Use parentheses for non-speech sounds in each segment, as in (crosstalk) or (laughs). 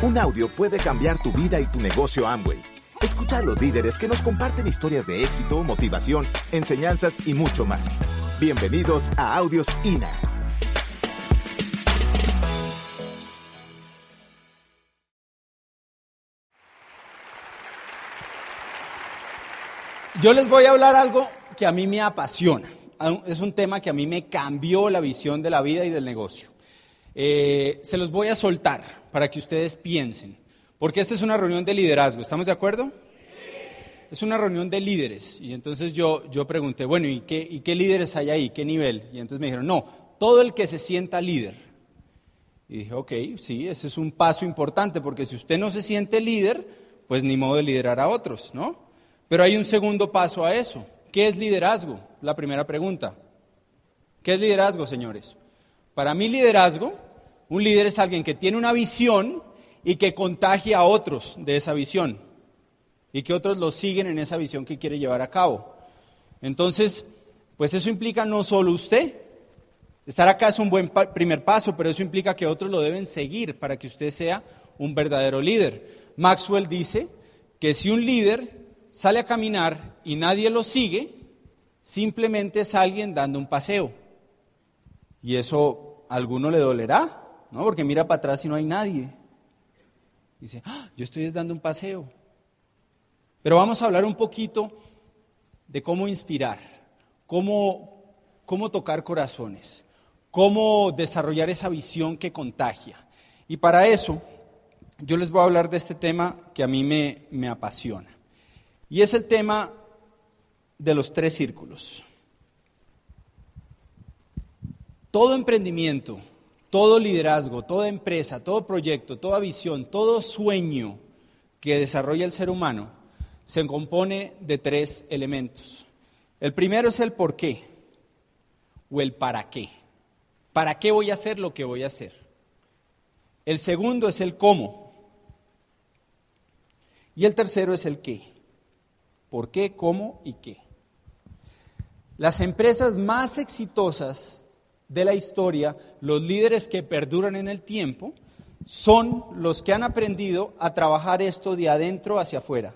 Un audio puede cambiar tu vida y tu negocio Amway. Escucha a los líderes que nos comparten historias de éxito, motivación, enseñanzas y mucho más. Bienvenidos a Audios INA. Yo les voy a hablar algo que a mí me apasiona. Es un tema que a mí me cambió la visión de la vida y del negocio. Eh, se los voy a soltar para que ustedes piensen, porque esta es una reunión de liderazgo. ¿Estamos de acuerdo? Es una reunión de líderes. Y entonces yo, yo pregunté, bueno, ¿y qué, ¿y qué líderes hay ahí? ¿Qué nivel? Y entonces me dijeron, no, todo el que se sienta líder. Y dije, ok, sí, ese es un paso importante, porque si usted no se siente líder, pues ni modo de liderar a otros, ¿no? Pero hay un segundo paso a eso. ¿Qué es liderazgo? La primera pregunta. ¿Qué es liderazgo, señores? Para mí liderazgo, un líder es alguien que tiene una visión y que contagia a otros de esa visión y que otros lo siguen en esa visión que quiere llevar a cabo. Entonces, pues eso implica no solo usted. Estar acá es un buen primer paso, pero eso implica que otros lo deben seguir para que usted sea un verdadero líder. Maxwell dice que si un líder sale a caminar y nadie lo sigue, simplemente es alguien dando un paseo. Y eso a alguno le dolerá, ¿no? Porque mira para atrás y no hay nadie. Dice, ah, yo estoy dando un paseo. Pero vamos a hablar un poquito de cómo inspirar, cómo, cómo tocar corazones, cómo desarrollar esa visión que contagia. Y para eso, yo les voy a hablar de este tema que a mí me, me apasiona. Y es el tema de los tres círculos. Todo emprendimiento, todo liderazgo, toda empresa, todo proyecto, toda visión, todo sueño que desarrolla el ser humano se compone de tres elementos. El primero es el por qué o el para qué. ¿Para qué voy a hacer lo que voy a hacer? El segundo es el cómo. Y el tercero es el qué. ¿Por qué, cómo y qué? Las empresas más exitosas de la historia, los líderes que perduran en el tiempo, son los que han aprendido a trabajar esto de adentro hacia afuera.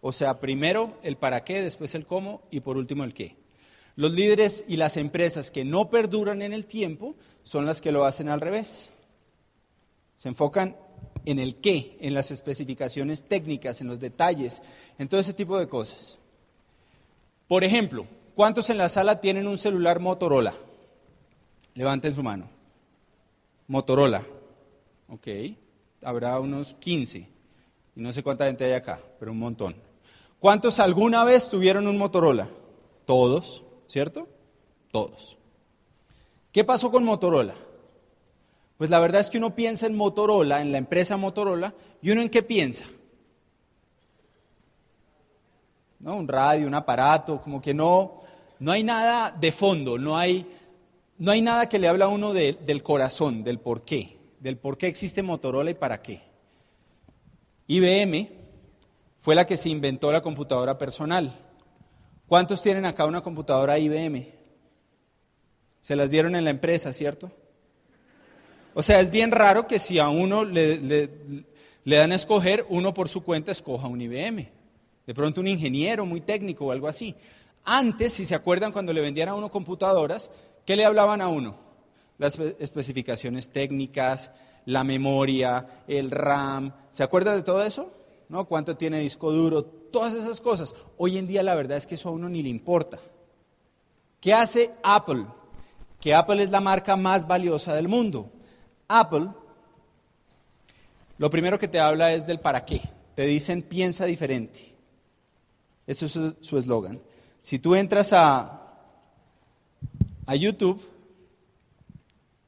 O sea, primero el para qué, después el cómo y por último el qué. Los líderes y las empresas que no perduran en el tiempo son las que lo hacen al revés. Se enfocan en el qué, en las especificaciones técnicas, en los detalles, en todo ese tipo de cosas. Por ejemplo, ¿cuántos en la sala tienen un celular Motorola? Levanten su mano. Motorola. Ok. Habrá unos 15. Y no sé cuánta gente hay acá, pero un montón. ¿Cuántos alguna vez tuvieron un Motorola? Todos, ¿cierto? Todos. ¿Qué pasó con Motorola? Pues la verdad es que uno piensa en Motorola, en la empresa Motorola, y uno en qué piensa. ¿No? Un radio, un aparato, como que no, no hay nada de fondo, no hay, no hay nada que le habla a uno del corazón, del por qué, del por qué existe Motorola y para qué. IBM fue la que se inventó la computadora personal. ¿Cuántos tienen acá una computadora IBM? Se las dieron en la empresa, ¿cierto? O sea, es bien raro que si a uno le, le, dan a escoger, uno por su cuenta escoja un IBM. De pronto un ingeniero muy técnico o algo así. Antes, si se acuerdan, cuando le vendían a uno computadoras, ¿qué le hablaban a uno? Las especificaciones técnicas, la memoria, el RAM. ¿Se acuerdan de todo eso? ¿No? ¿Cuánto tiene disco duro? Todas esas cosas. Hoy en día la verdad es que eso a uno ni le importa. ¿Qué hace Apple? Que Apple es la marca más valiosa del mundo. Apple, lo primero que te habla es del para qué. Te dicen piensa diferente. Eso es su eslogan. Si tú entras a, a YouTube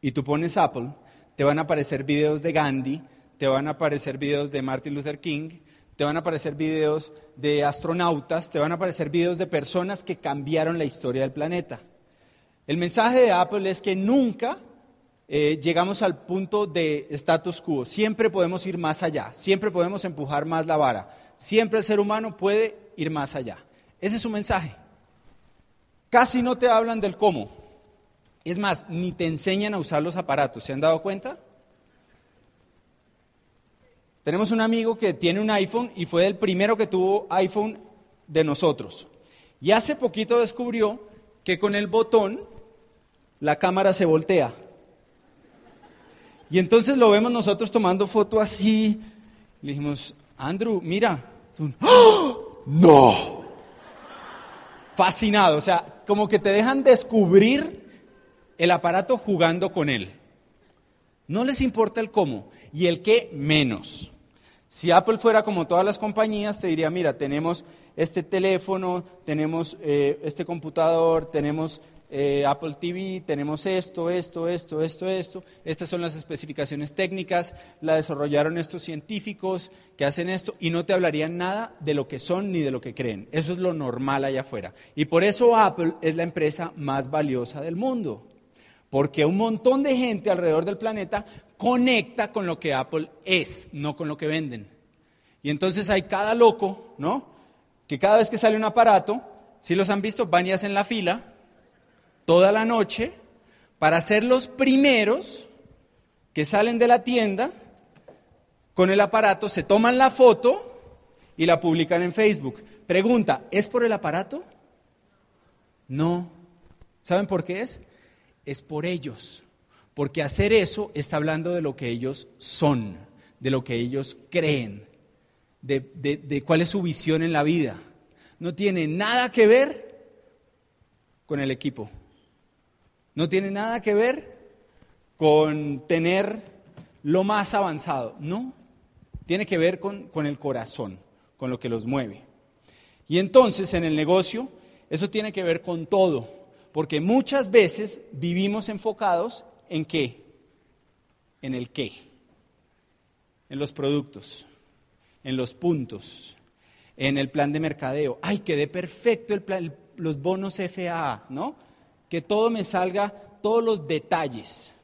y tú pones Apple, te van a aparecer videos de Gandhi, te van a aparecer videos de Martin Luther King, te van a aparecer videos de astronautas, te van a aparecer videos de personas que cambiaron la historia del planeta. El mensaje de Apple es que nunca eh, llegamos al punto de status quo. Siempre podemos ir más allá, siempre podemos empujar más la vara, siempre el ser humano puede ir más allá. Ese es su mensaje. Casi no te hablan del cómo. Es más, ni te enseñan a usar los aparatos. ¿Se han dado cuenta? Tenemos un amigo que tiene un iPhone y fue el primero que tuvo iPhone de nosotros. Y hace poquito descubrió que con el botón la cámara se voltea. Y entonces lo vemos nosotros tomando foto así. Le dijimos, Andrew, mira. ¡Ah! No. Fascinado, o sea, como que te dejan descubrir el aparato jugando con él. No les importa el cómo y el qué menos. Si Apple fuera como todas las compañías, te diría, mira, tenemos este teléfono, tenemos eh, este computador, tenemos eh, Apple TV, tenemos esto, esto, esto, esto, esto. Estas son las especificaciones técnicas, la desarrollaron estos científicos que hacen esto y no te hablarían nada de lo que son ni de lo que creen. Eso es lo normal allá afuera. Y por eso Apple es la empresa más valiosa del mundo. Porque un montón de gente alrededor del planeta conecta con lo que Apple es, no con lo que venden. Y entonces hay cada loco, ¿no? Que cada vez que sale un aparato, si los han visto, van y hacen la fila toda la noche para ser los primeros que salen de la tienda con el aparato, se toman la foto y la publican en Facebook. Pregunta, ¿es por el aparato? No. ¿Saben por qué es? Es por ellos. Porque hacer eso está hablando de lo que ellos son, de lo que ellos creen, de, cuál es su visión en la vida. No tiene nada que ver con el equipo. No tiene nada que ver con tener lo más avanzado. No, tiene que ver con, con, el corazón, con lo que los mueve. Y entonces en el negocio eso tiene que ver con todo, porque muchas veces vivimos enfocados ¿En qué? En el qué. En los productos, en los puntos, en el plan de mercadeo. Ay, quedé perfecto el plan, los bonos FAA, ¿no? Que todo me salga, todos los detalles.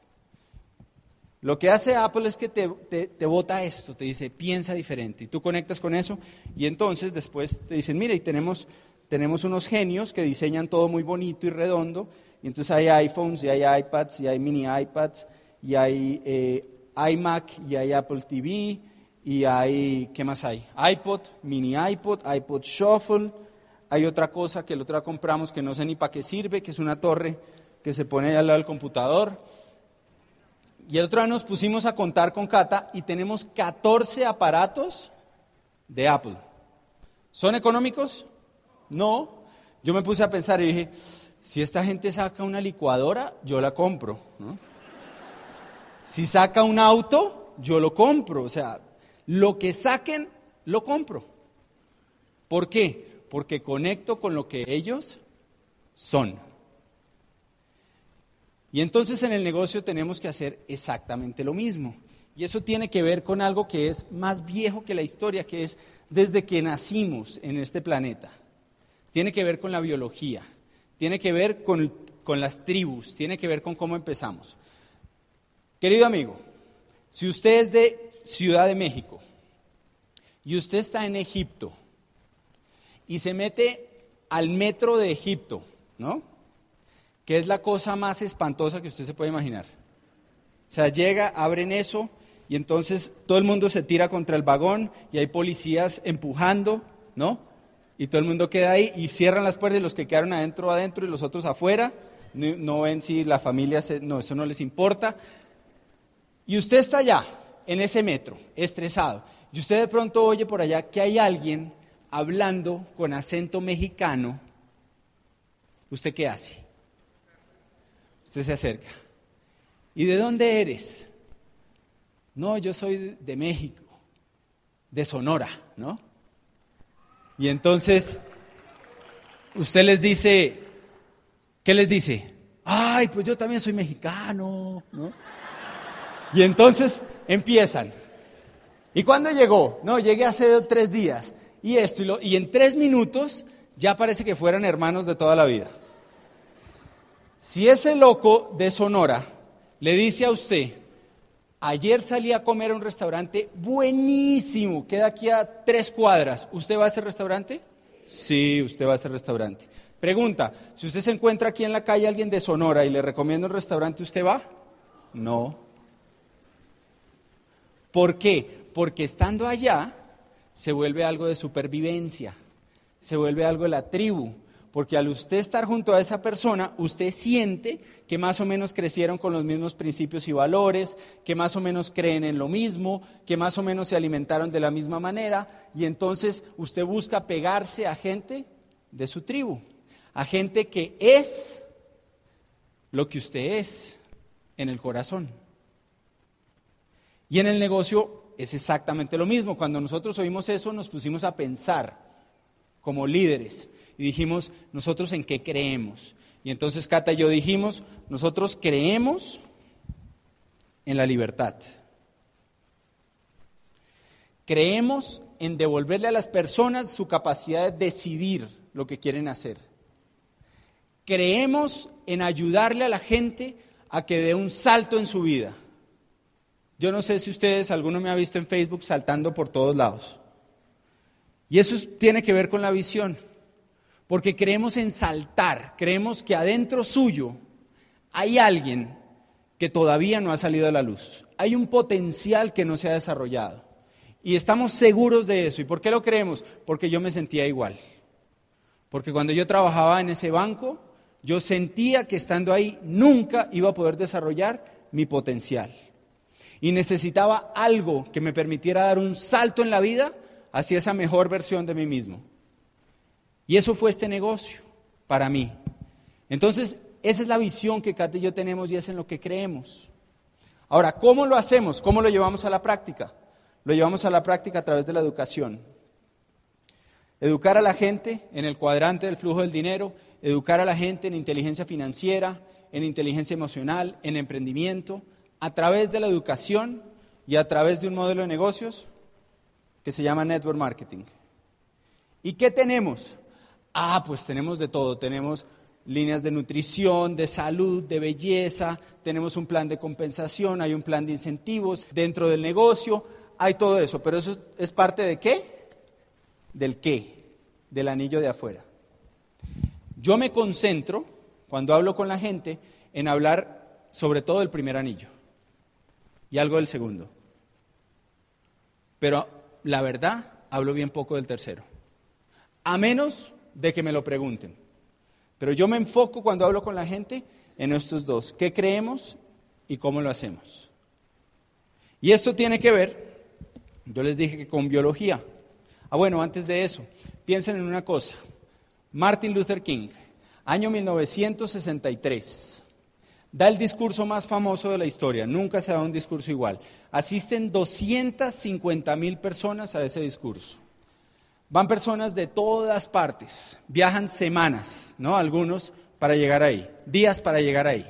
Lo que hace Apple es que te, te, bota esto, te dice, piensa diferente. Y tú conectas con eso y entonces después te dicen, mira, y tenemos, tenemos unos genios que diseñan todo muy bonito y redondo y entonces hay iPhones, y hay iPads, y hay mini iPads, y hay eh, iMac, y hay Apple TV, y hay, ¿qué más hay? iPod, mini iPod, iPod Shuffle. Hay otra cosa que el otro día compramos que no sé ni para qué sirve, que es una torre que se pone al lado del computador. Y el otro día nos pusimos a contar con Cata y tenemos 14 aparatos de Apple. ¿Son económicos? No. Yo me puse a pensar y dije, si esta gente saca una licuadora, yo la compro. Si saca un auto, yo lo compro. O sea, lo que saquen, lo compro. ¿Por qué? Porque conecto con lo que ellos son. Y entonces en el negocio tenemos que hacer exactamente lo mismo. Y eso tiene que ver con algo que es más viejo que la historia, que es desde que nacimos en este planeta. Tiene que ver con la biología tiene que ver con, las tribus, tiene que ver con cómo empezamos. Querido amigo, si usted es de Ciudad de México y usted está en Egipto y se mete al metro de Egipto, ¿no? Que es la cosa más espantosa que usted se puede imaginar. O sea, llega, abren eso y entonces todo el mundo se tira contra el vagón y hay policías empujando, ¿no? Y todo el mundo queda ahí y cierran las puertas y los que quedaron adentro adentro y los otros afuera, no, ven si la familia, no, eso no les importa. Y usted está allá, en ese metro, estresado, y usted de pronto oye por allá que hay alguien hablando con acento mexicano, ¿usted qué hace? Usted se acerca. ¿Y de dónde eres? No, yo soy de México, de Sonora, ¿no? Y entonces usted les dice, ¿qué les dice? Ay, pues yo también soy mexicano, ¿no? Y entonces empiezan. ¿Y cuándo llegó? No, llegué hace tres días. Y esto, y, lo, y en tres minutos ya parece que fueran hermanos de toda la vida. Si ese loco de Sonora le dice a usted, Ayer salí a comer a un restaurante buenísimo, queda aquí a tres cuadras. ¿Usted va a ese restaurante? Sí, usted va a ese restaurante. Pregunta, si usted se encuentra aquí en la calle alguien de Sonora y le recomiendo un restaurante, ¿usted va? No. ¿Por qué? Porque estando allá se vuelve algo de supervivencia, se vuelve algo de la tribu, porque al usted estar junto a esa persona, usted siente que más o menos crecieron con los mismos principios y valores, que más o menos creen en lo mismo, que más o menos se alimentaron de la misma manera, y entonces usted busca pegarse a gente de su tribu, a gente que es lo que usted es en el corazón. Y en el negocio es exactamente lo mismo. Cuando nosotros oímos eso, nos pusimos a pensar como líderes y dijimos, nosotros en qué creemos. Y entonces Cata y yo dijimos, nosotros creemos en la libertad. Creemos en devolverle a las personas su capacidad de decidir lo que quieren hacer. Creemos en ayudarle a la gente a que dé un salto en su vida. Yo no sé si ustedes, alguno me ha visto en Facebook saltando por todos lados. Y eso tiene que ver con la visión, porque creemos en saltar, creemos que adentro suyo hay alguien que todavía no ha salido a la luz, hay un potencial que no se ha desarrollado. Y estamos seguros de eso. ¿Y por qué lo creemos? Porque yo me sentía igual. Porque cuando yo trabajaba en ese banco, yo sentía que estando ahí nunca iba a poder desarrollar mi potencial. Y necesitaba algo que me permitiera dar un salto en la vida hacia esa mejor versión de mí mismo. Y eso fue este negocio para mí. Entonces, esa es la visión que Kate y yo tenemos y es en lo que creemos. Ahora, ¿cómo lo hacemos? ¿Cómo lo llevamos a la práctica? Lo llevamos a la práctica a través de la educación. Educar a la gente en el cuadrante del flujo del dinero, educar a la gente en inteligencia financiera, en inteligencia emocional, en emprendimiento, a través de la educación y a través de un modelo de negocios que se llama Network Marketing. ¿Y qué tenemos? Ah, pues tenemos de todo. Tenemos líneas de nutrición, de salud, de belleza, tenemos un plan de compensación, hay un plan de incentivos dentro del negocio, hay todo eso. Pero eso es parte de qué? Del qué, del anillo de afuera. Yo me concentro, cuando hablo con la gente, en hablar sobre todo del primer anillo y algo del segundo. Pero la verdad, hablo bien poco del tercero. A menos de que me lo pregunten. Pero yo me enfoco cuando hablo con la gente en estos dos. ¿Qué creemos y cómo lo hacemos? Y esto tiene que ver, yo les dije que con biología. Ah, bueno, antes de eso, piensen en una cosa. Martin Luther King, año 1963 da el discurso más famoso de la historia, nunca se da un discurso igual. Asisten 250 mil personas a ese discurso. Van personas de todas partes, viajan semanas, ¿no? Algunos para llegar ahí, días para llegar ahí.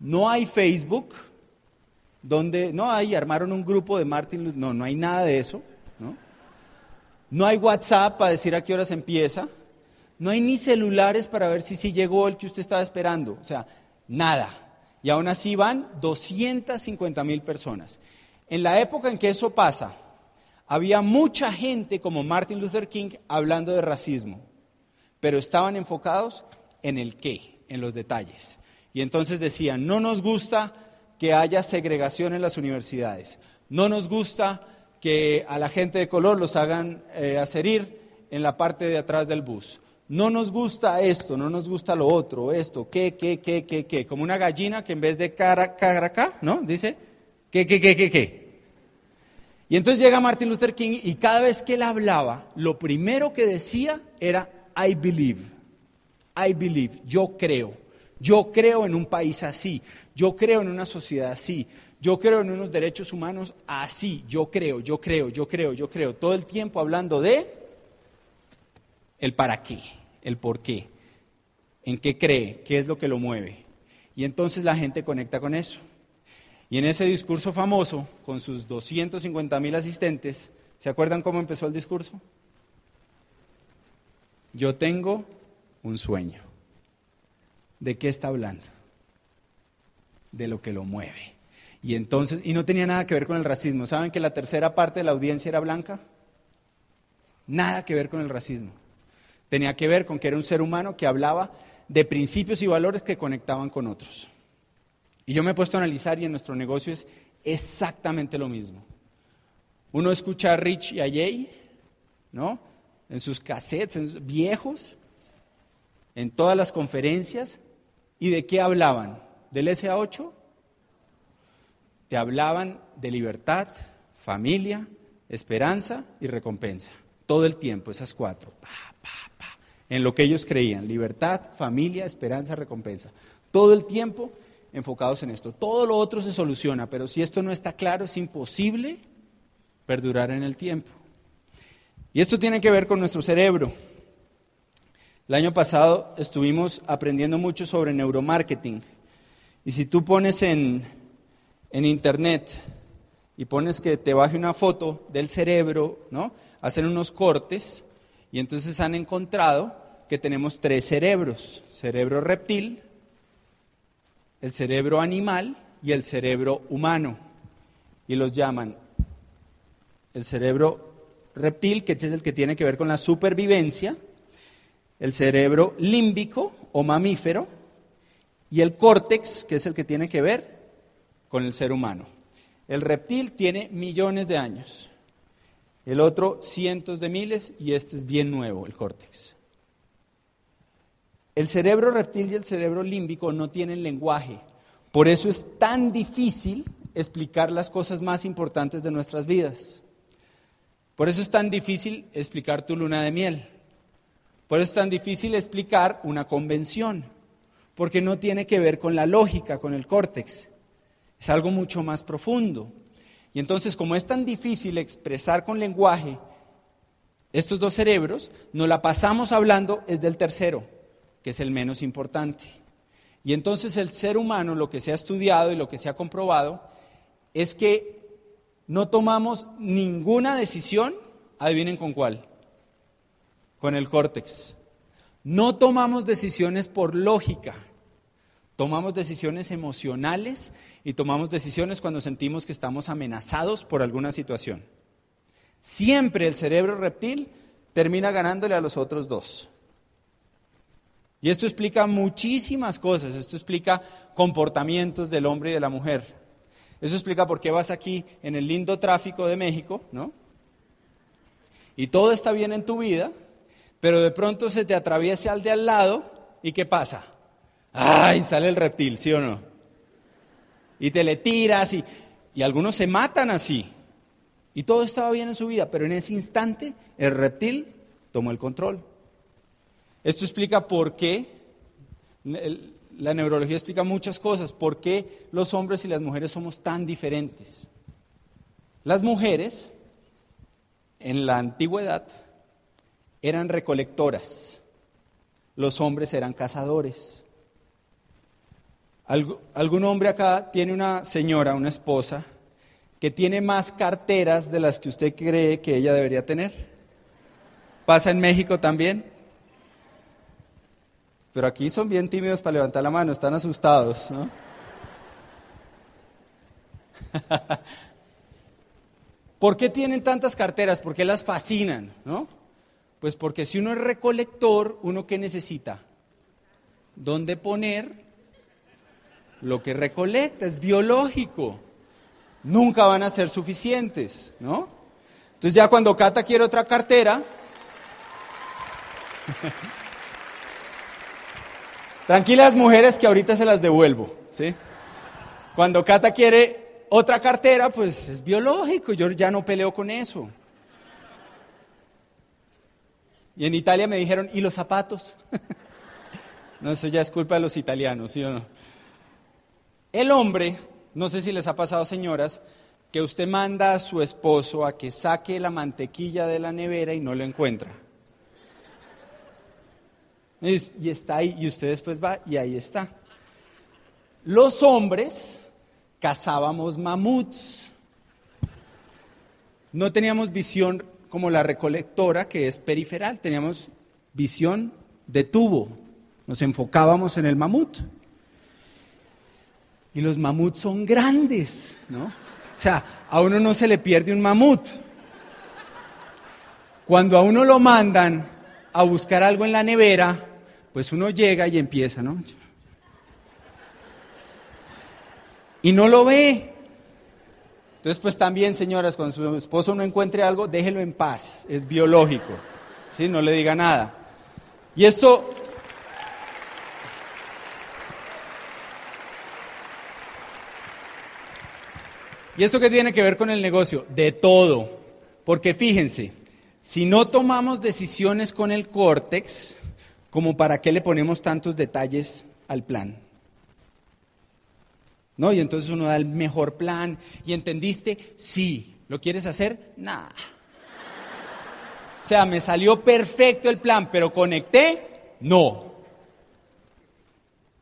No hay Facebook, donde, no hay, armaron un grupo de Martin Luther, no, no hay nada de eso, ¿no? No hay WhatsApp para decir a qué horas empieza, no hay ni celulares para ver si sí llegó el que usted estaba esperando, o sea, Nada. Y aún así van 250 mil personas. En la época en que eso pasa, había mucha gente como Martin Luther King hablando de racismo, pero estaban enfocados en el qué, en los detalles. Y entonces decían, no nos gusta que haya segregación en las universidades, no nos gusta que a la gente de color los hagan eh, hacer ir en la parte de atrás del bus, no nos gusta esto, no nos gusta lo otro, esto, qué, qué, qué, qué, qué, como una gallina que en vez de cara, cara, acá, ¿no? Dice, qué, qué, qué, qué, qué. Y entonces llega Martin Luther King y cada vez que él hablaba, lo primero que decía era, I believe, I believe, yo creo, yo creo en un país así, yo creo en una sociedad así, yo creo en unos derechos humanos así, yo creo, yo creo, yo creo, yo creo, todo el tiempo hablando de el para qué el por qué, en qué cree, qué es lo que lo mueve. Y entonces la gente conecta con eso. Y en ese discurso famoso, con sus 250 mil asistentes, ¿se acuerdan cómo empezó el discurso? Yo tengo un sueño. ¿De qué está hablando? De lo que lo mueve. Y entonces, y no tenía nada que ver con el racismo. ¿Saben que la tercera parte de la audiencia era blanca? Nada que ver con el racismo. Tenía que ver con que era un ser humano que hablaba de principios y valores que conectaban con otros. Y yo me he puesto a analizar y en nuestro negocio es exactamente lo mismo. Uno escucha a Rich y a Jay, ¿no? En sus cassettes viejos, en todas las conferencias. ¿Y de qué hablaban? ¿Del SA8? Te hablaban de libertad, familia, esperanza y recompensa. Todo el tiempo, esas cuatro. En lo que ellos creían. Libertad, familia, esperanza, recompensa. Todo el tiempo enfocados en esto. Todo lo otro se soluciona, pero si esto no está claro, es imposible perdurar en el tiempo. Y esto tiene que ver con nuestro cerebro. El año pasado estuvimos aprendiendo mucho sobre neuromarketing. Y si tú pones en, en internet y pones que te baje una foto del cerebro, ¿no? Hacen unos cortes y entonces han encontrado que tenemos tres cerebros, cerebro reptil, el cerebro animal y el cerebro humano. Y los llaman el cerebro reptil, que es el que tiene que ver con la supervivencia, el cerebro límbico o mamífero, y el córtex, que es el que tiene que ver con el ser humano. El reptil tiene millones de años, el otro cientos de miles y este es bien nuevo, el córtex. El cerebro reptil y el cerebro límbico no tienen lenguaje, por eso es tan difícil explicar las cosas más importantes de nuestras vidas. Por eso es tan difícil explicar tu luna de miel. Por eso es tan difícil explicar una convención, porque no tiene que ver con la lógica, con el córtex. Es algo mucho más profundo. Y entonces, como es tan difícil expresar con lenguaje estos dos cerebros, nos la pasamos hablando es del tercero, que es el menos importante. Y entonces el ser humano, lo que se ha estudiado y lo que se ha comprobado, es que no tomamos ninguna decisión, adivinen con cuál, con el córtex. No tomamos decisiones por lógica, tomamos decisiones emocionales y tomamos decisiones cuando sentimos que estamos amenazados por alguna situación. Siempre el cerebro reptil termina ganándole a los otros dos. Y esto explica muchísimas cosas, esto explica comportamientos del hombre y de la mujer. Eso explica por qué vas aquí en el lindo tráfico de México, ¿no? Y todo está bien en tu vida, pero de pronto se te atraviesa al de al lado y ¿qué pasa? ¡Ay! Sale el reptil, ¿sí o no? Y te le tiras y, y algunos se matan así. Y todo estaba bien en su vida, pero en ese instante el reptil tomó el control. Esto explica por qué la neurología explica muchas cosas, por qué los hombres y las mujeres somos tan diferentes. Las mujeres en la antigüedad eran recolectoras, los hombres eran cazadores. ¿Algún hombre acá tiene una señora, una esposa, que tiene más carteras de las que usted cree que ella debería tener? ¿Pasa en México también? Pero aquí son bien tímidos para levantar la mano, están asustados, ¿no? (laughs) ¿Por qué tienen tantas carteras? ¿Por qué las fascinan? ¿no? Pues porque si uno es recolector, ¿uno qué necesita? ¿Dónde poner lo que recolecta? Es biológico. Nunca van a ser suficientes, ¿no? Entonces ya cuando Cata quiere otra cartera, (laughs) Tranquilas mujeres que ahorita se las devuelvo, ¿sí? Cuando Cata quiere otra cartera, pues es biológico, yo ya no peleo con eso. Y en Italia me dijeron, ¿y los zapatos? (laughs) no, eso ya es culpa de los italianos, ¿sí o no? El hombre, no sé si les ha pasado, señoras, que usted manda a su esposo a que saque la mantequilla de la nevera y no lo encuentra. Y está ahí, y usted después va y ahí está. Los hombres cazábamos mamuts. No teníamos visión como la recolectora, que es periferal, teníamos visión de tubo. Nos enfocábamos en el mamut. Y los mamuts son grandes, ¿no? O sea, a uno no se le pierde un mamut. Cuando a uno lo mandan a buscar algo en la nevera, pues uno llega y empieza, ¿no? Y no lo ve. Entonces, pues también, señoras, cuando su esposo no encuentre algo, déjelo en paz, es biológico, ¿sí? No le diga nada. Y esto... ¿Y esto qué tiene que ver con el negocio? De todo. Porque fíjense, si no tomamos decisiones con el córtex, como para qué le ponemos tantos detalles al plan. ¿No? Y entonces uno da el mejor plan. ¿Y entendiste? Sí. ¿Lo quieres hacer? Nada. O sea, me salió perfecto el plan, pero conecté, no.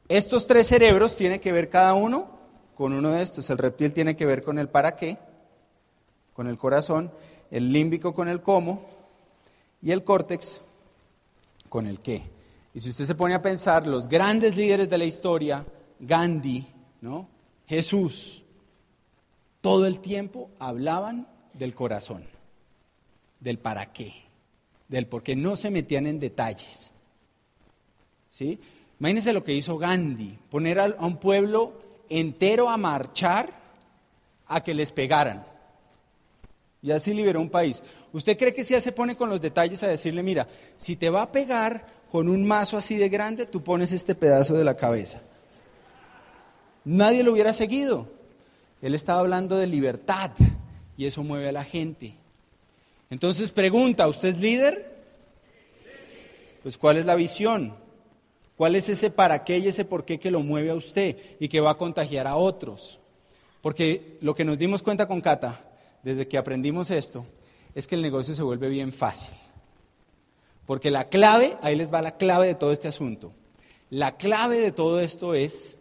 Estos tres cerebros tienen que ver cada uno con uno de estos. El reptil tiene que ver con el para qué, con el corazón, el límbico con el cómo y el córtex con el qué. Y si usted se pone a pensar, los grandes líderes de la historia, Gandhi, ¿no? Jesús, todo el tiempo hablaban del corazón, del para qué, del por qué no se metían en detalles. ¿Sí? Imagínense lo que hizo Gandhi, poner a un pueblo entero a marchar a que les pegaran. Y así liberó un país. ¿Usted cree que si él se pone con los detalles a decirle, mira, si te va a pegar con un mazo así de grande, tú pones este pedazo de la cabeza? Nadie lo hubiera seguido. Él estaba hablando de libertad y eso mueve a la gente. Entonces pregunta, ¿usted es líder? Pues ¿cuál es la visión? ¿Cuál es ese para qué y ese por qué que lo mueve a usted y que va a contagiar a otros? Porque lo que nos dimos cuenta con Cata, desde que aprendimos esto, es que el negocio se vuelve bien fácil. Porque la clave, ahí les va la clave de todo este asunto. La clave de todo esto es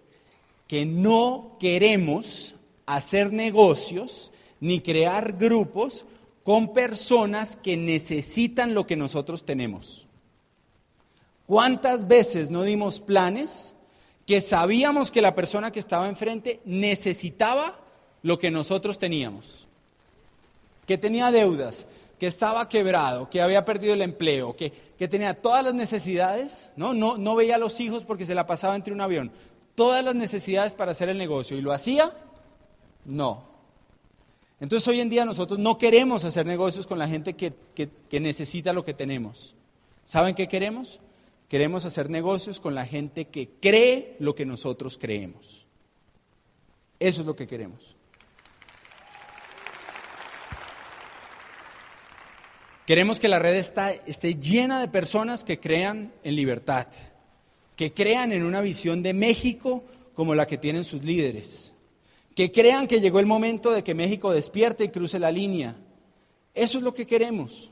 que no queremos hacer negocios ni crear grupos con personas que necesitan lo que nosotros tenemos. ¿Cuántas veces no dimos planes que sabíamos que la persona que estaba enfrente necesitaba lo que nosotros teníamos? Que tenía deudas, que estaba quebrado, que había perdido el empleo, que, tenía todas las necesidades, ¿no? ¿no? No veía a los hijos porque se la pasaba entre un avión todas las necesidades para hacer el negocio. ¿Y lo hacía? No. Entonces hoy en día nosotros no queremos hacer negocios con la gente que, que necesita lo que tenemos. ¿Saben qué queremos? Queremos hacer negocios con la gente que cree lo que nosotros creemos. Eso es lo que queremos. Queremos que la red esté llena de personas que crean en libertad, que crean en una visión de México como la que tienen sus líderes, que crean que llegó el momento de que México despierte y cruce la línea. Eso es lo que queremos.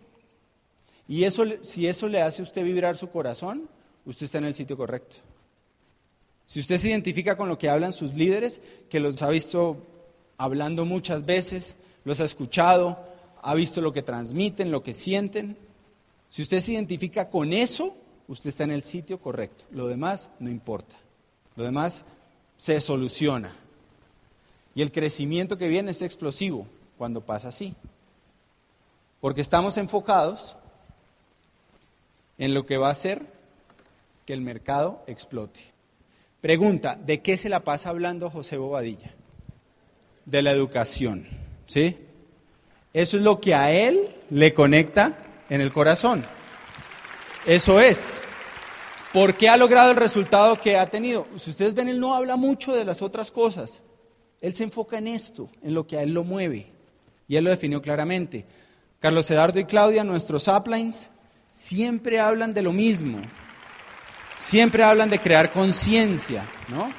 Y eso, si eso le hace a usted vibrar su corazón, usted está en el sitio correcto. Si usted se identifica con lo que hablan sus líderes, que los ha visto hablando muchas veces, los ha escuchado, ha visto lo que transmiten, lo que sienten, si usted se identifica con eso, usted está en el sitio correcto. Lo demás no importa. Lo demás se soluciona. Y el crecimiento que viene es explosivo cuando pasa así. Porque estamos enfocados en lo que va a hacer que el mercado explote. Pregunta, ¿de qué se la pasa hablando José Bobadilla? De la educación, ¿sí? Eso es lo que a él le conecta en el corazón. Eso es. ¿Por qué ha logrado el resultado que ha tenido? Si ustedes ven, él no habla mucho de las otras cosas. Él se enfoca en esto, en lo que a él lo mueve. Y él lo definió claramente. Carlos Eduardo y Claudia, nuestros uplines, siempre hablan de lo mismo. Siempre hablan de crear conciencia, ¿no?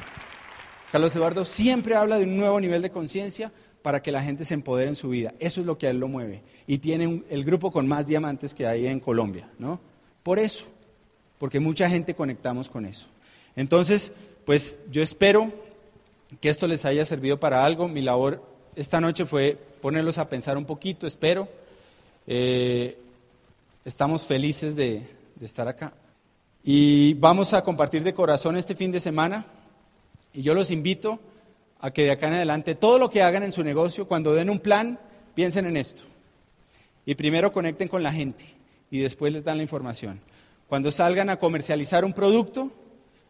Carlos Eduardo siempre habla de un nuevo nivel de conciencia para que la gente se empodere en su vida. Eso es lo que a él lo mueve. Y tiene el grupo con más diamantes que hay en Colombia, ¿no? Por eso, porque mucha gente conectamos con eso. Entonces, pues yo espero que esto les haya servido para algo. Mi labor esta noche fue ponerlos a pensar un poquito, espero. Eh, estamos felices de, de estar acá. Y vamos a compartir de corazón este fin de semana. Y yo los invito a que de acá en adelante todo lo que hagan en su negocio, cuando den un plan, piensen en esto. Y primero conecten con la gente y después les dan la información. Cuando salgan a comercializar un producto,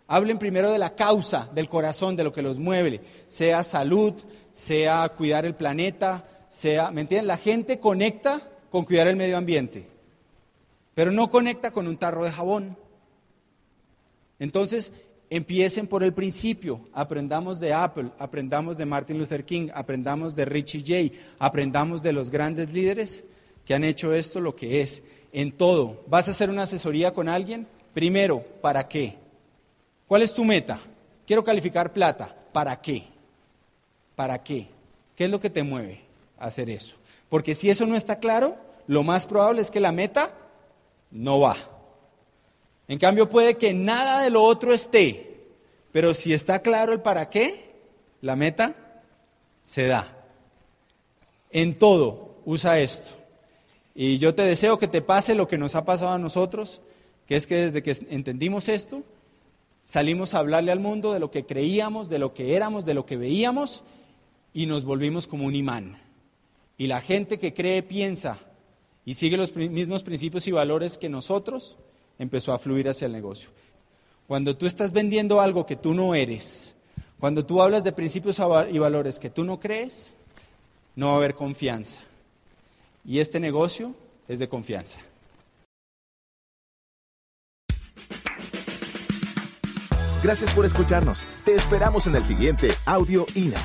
hablen primero de la causa, del corazón, de lo que los mueve, sea salud, sea cuidar el planeta, sea, ¿me entienden? La gente conecta con cuidar el medio ambiente, pero no conecta con un tarro de jabón. Entonces, empiecen por el principio, aprendamos de Apple, aprendamos de Martin Luther King, aprendamos de Richie Jay, aprendamos de los grandes líderes que han hecho esto lo que es. En todo, ¿vas a hacer una asesoría con alguien? Primero, ¿para qué? ¿Cuál es tu meta? Quiero calificar plata. ¿Para qué? ¿Para qué? ¿Qué es lo que te mueve a hacer eso? Porque si eso no está claro, lo más probable es que la meta no va. En cambio, puede que nada de lo otro esté, pero si está claro el para qué, la meta se da. En todo, usa esto. Y yo te deseo que te pase lo que nos ha pasado a nosotros, que es que desde que entendimos esto, salimos a hablarle al mundo de lo que creíamos, de lo que éramos, de lo que veíamos, y nos volvimos como un imán. Y la gente que cree, piensa y sigue los mismos principios y valores que nosotros, empezó a fluir hacia el negocio. Cuando tú estás vendiendo algo que tú no eres, cuando tú hablas de principios y valores que tú no crees, no va a haber confianza. Y este negocio es de confianza. Gracias por escucharnos. Te esperamos en el siguiente Audio INA.